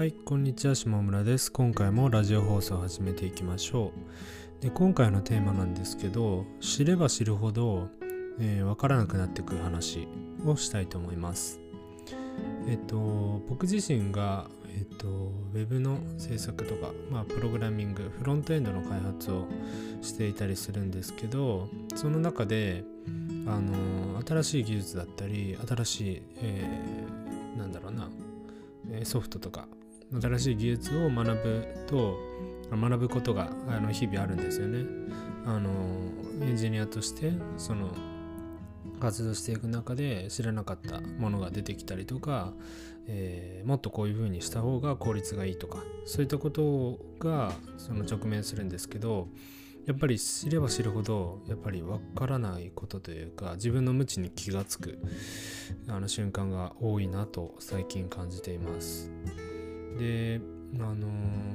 はい、こんにちは、下村です。今回もラジオ放送を始めていきましょう。で今回のテーマなんですけど、知れば知るほど、えーわからなくなってくる話をしたいと思います。えっと、僕自身が、えっと、ウェブの制作とか、まあ、プログラミング、フロントエンドの開発をしていたりするんですけど、その中で、あの、新しい技術だったり、新しい、えーなんだろうな、ソフトとか新しい技術を学ぶと学ぶことがあの日々あるんですよね。あのエンジニアとしてその活動していく中で知らなかったものが出てきたりとか、えーもっとこういうふうにした方が効率がいいとかそういったことがその直面するんですけどやっぱり知れば知るほどやっぱり分からないことというか自分の無知に気がつくあの瞬間が多いなと最近感じています。であの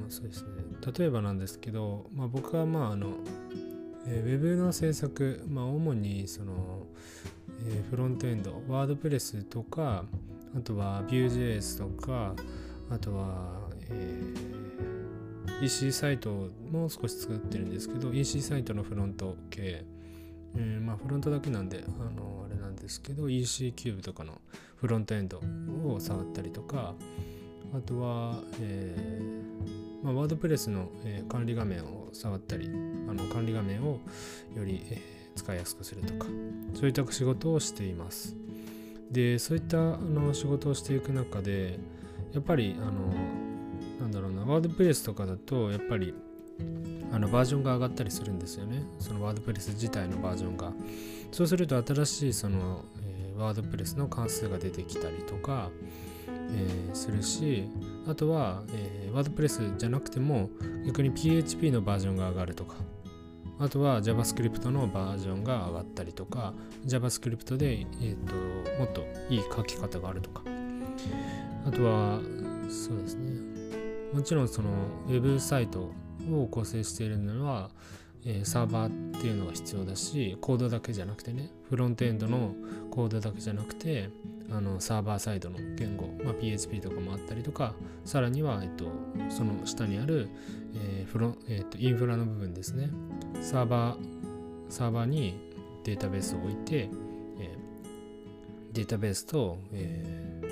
そうですね。例えばなんですけど、まあ、僕はまああの、えーウェブの制作、まあ、主にその、えーフロントエンドワードプレスとかあとは Vue.js とかあとは、えー EC サイトも少し作ってるんですけど EC サイトのフロント系、えーまあフロントだけなんであのあれなんですけど EC キューブとかのフロントエンドを触ったりとかあとは、えーまあ、ワードプレスの、えー管理画面を触ったりあの管理画面をより、えー使いやすくするとかそういった仕事をしています。でそういったあの仕事をしていく中でやっぱりあのなんだろうなワードプレスとかだとやっぱりあのバージョンが上がったりするんですよね。そのワードプレス自体のバージョンが。そうすると新しいその、えーワードプレスの関数が出てきたりとか、えーするしあとは、えーワードプレスじゃなくても逆に PHP のバージョンが上がるとかあとは JavaScript のバージョンが上がったりとか JavaScript で、えー、ともっといい書き方があるとか。あとはそうですね。もちろんそのウェブサイトを構成しているのは、えーサーバーっていうのが必要だしコードだけじゃなくてねフロントエンドのコードだけじゃなくてあのサーバーサイドの言語、まあ、PHP とかもあったりとかさらには、えっと、その下にある、えーフロえっと、インフラの部分ですね。サーバーサーバーにデータベースを置いて、えーデータベースと、えー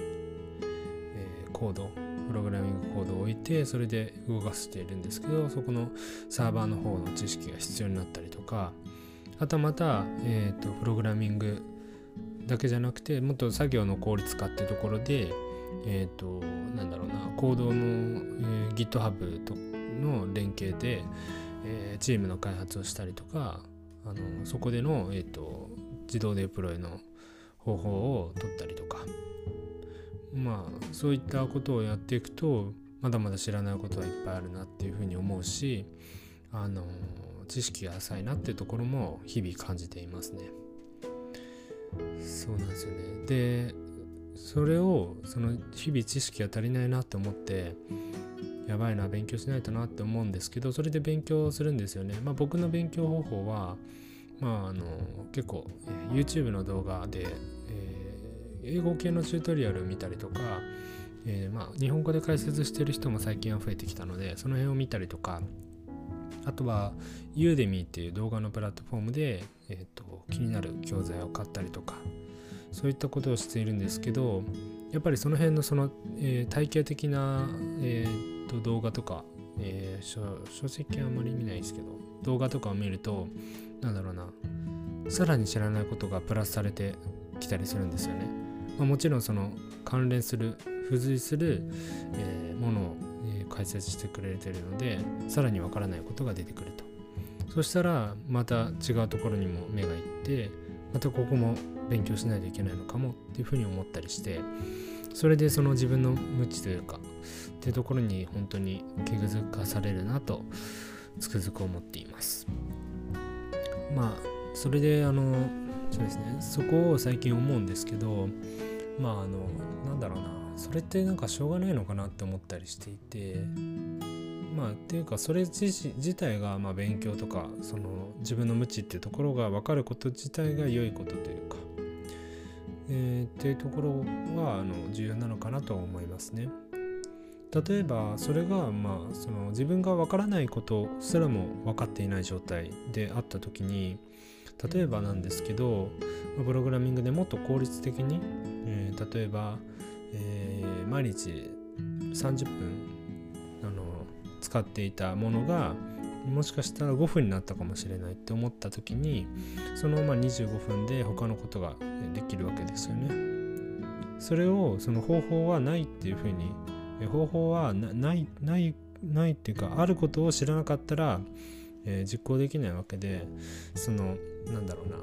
えーコードプログラミングコードを置いてそれで動かしているんですけどそこのサーバーの方の知識が必要になったりとかあとまた、えー、とプログラミングだけじゃなくてもっと作業の効率化っていうところでえっ、となんだろうなコードの、えー GitHub との連携で、えーチームの開発をしたりとかあのそこでの、えー、と自動デプロイの方法を取ったりとか。まあそういったことをやっていくとまだまだ知らないことはいっぱいあるなっていうふうに思うしあの知識が浅いなっていうところも日々感じていますね。そうなんですよね。でそれをその日々知識が足りないなって思ってやばいな勉強しないとなって思うんですけどそれで勉強するんですよね。まあ僕の勉強方法はまああの結構、え YouTube の動画で、えー英語系のチュートリアルを見たりとか、えーまあ日本語で解説してる人も最近は増えてきたのでその辺を見たりとかあとは Udemy っていう動画のプラットフォームで、えー、と気になる教材を買ったりとかそういったことをしているんですけどやっぱりその辺のその、えー体系的な、えーと動画とか、えー書書籍はあんまり見ないですけど動画とかを見るとなんだろうなさらに知らないことがプラスされてきたりするんですよね。まあ、もちろんその関連する付随する、えーものを、えー解説してくれてるのでさらにわからないことが出てくると。そしたらまた違うところにも目がいってまたここも勉強しないといけないのかもっていうふうに思ったりしてそれでその自分の無知というかっていうところに本当に気づかされるなとつくづく思っています。まあそれであのそうですねそこを最近思うんですけどまああのなんだろうな。それってなんかしょうがないのかなって思ったりしていて。まあっていうかそれ自自体がまあ勉強とかその自分の無知っていうところが分かること自体が良いことというか、えーっていうところはあの重要なのかなと思いますね。例えばそれがまあその自分がわからないことすらも分かっていない状態であった時に例えばなんですけどプログラミングでもっと効率的に、えー、例えば、えー、毎日30分あの使っていたものがもしかしたら5分になったかもしれないって思った時にそのまま25分で他のことができるわけですよね。それをその方法はないっていうふうに方法はないないないっていうかあることを知らなかったら、えー、実行できないわけでそのなんだろうな、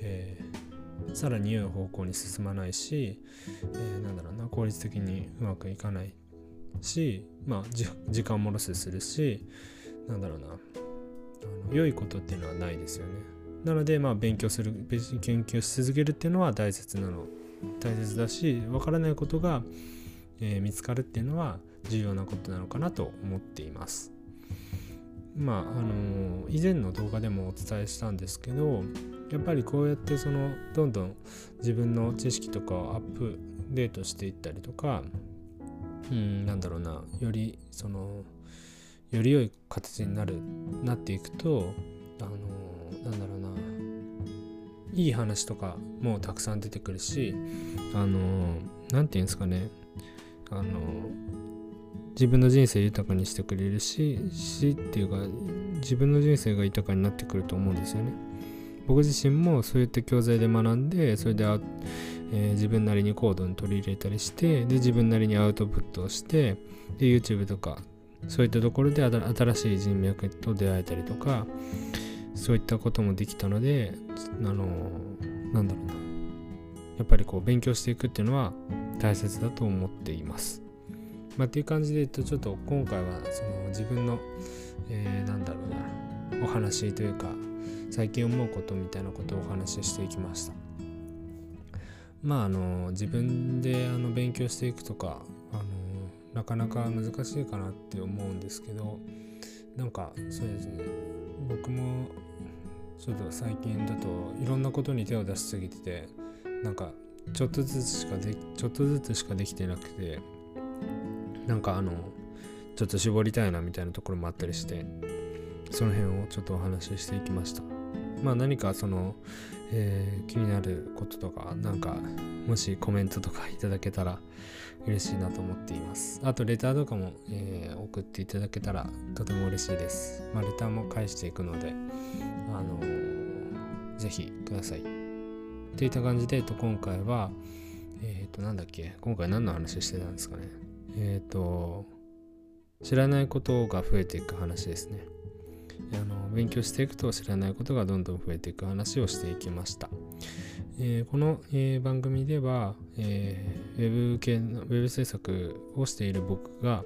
えー、さらに良い方向に進まないし、えー、なんだろうな効率的にうまくいかないしまあ時間もロスするしなんだろうなあの良いことっていうのはないですよね。なのでまあ勉強する研究し続けるっていうのは大切なの大切だし分からないことが、えー、見つかるっていうのは重要なことなのかなと思っています。まああの以前の動画でもお伝えしたんですけどやっぱりこうやってそのどんどん自分の知識とかをアップデートしていったりとかうんなんだろうなよりそのより良い形になるなっていくとあのなんだろうないい話とかもたくさん出てくるしあの何て言うんですかねあの自分の人生豊かにしてくれるししっていうか自分の人生が豊かになってくると思うんですよね。僕自身もそういった教材で学んでそれで、えー、自分なりにコードに取り入れたりしてで自分なりにアウトプットをしてで YouTube とかそういったところで新しい人脈と出会えたりとかそういったこともできたのであのなんだろうなやっぱりこう勉強していくっていうのは大切だと思っています。まあ、っていう感じで言うとちょっと今回はその自分の、えー、なんだろうなお話というか最近思うことみたいなことをお話ししていきました。まああの自分であの勉強していくとかあのなかなか難しいかなって思うんですけどなんかそうですね僕もちょっと最近だといろんなことに手を出しすぎててなんかちょっとずつしかでちょっとずつしかできてなくてなんかあのちょっと絞りたいなみたいなところもあったりしてその辺をちょっとお話ししていきました。まあ何かその、えー、気になることとかなんかもしコメントとかいただけたら嬉しいなと思っています。あとレターとかも、えー、送っていただけたらとても嬉しいです。まあレターも返していくのであのー、ぜひください。っていった感じで、えっと、今回はえっ、ー、となんだっけ？今回何の話してたんですかね？えっ、ー、と知らないことが増えていく話ですねあの勉強していくと知らないことがどんどん増えていく話をしていきました。えー、この、えー、番組では、えー、ウェブ系のウェブ制作をしている僕が、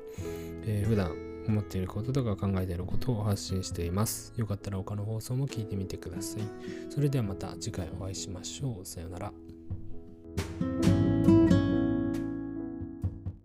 えー、普段思っていることとか考えていることを発信しています。よかったら他の放送も聞いてみてください。それではまた次回お会いしましょう。さようなら。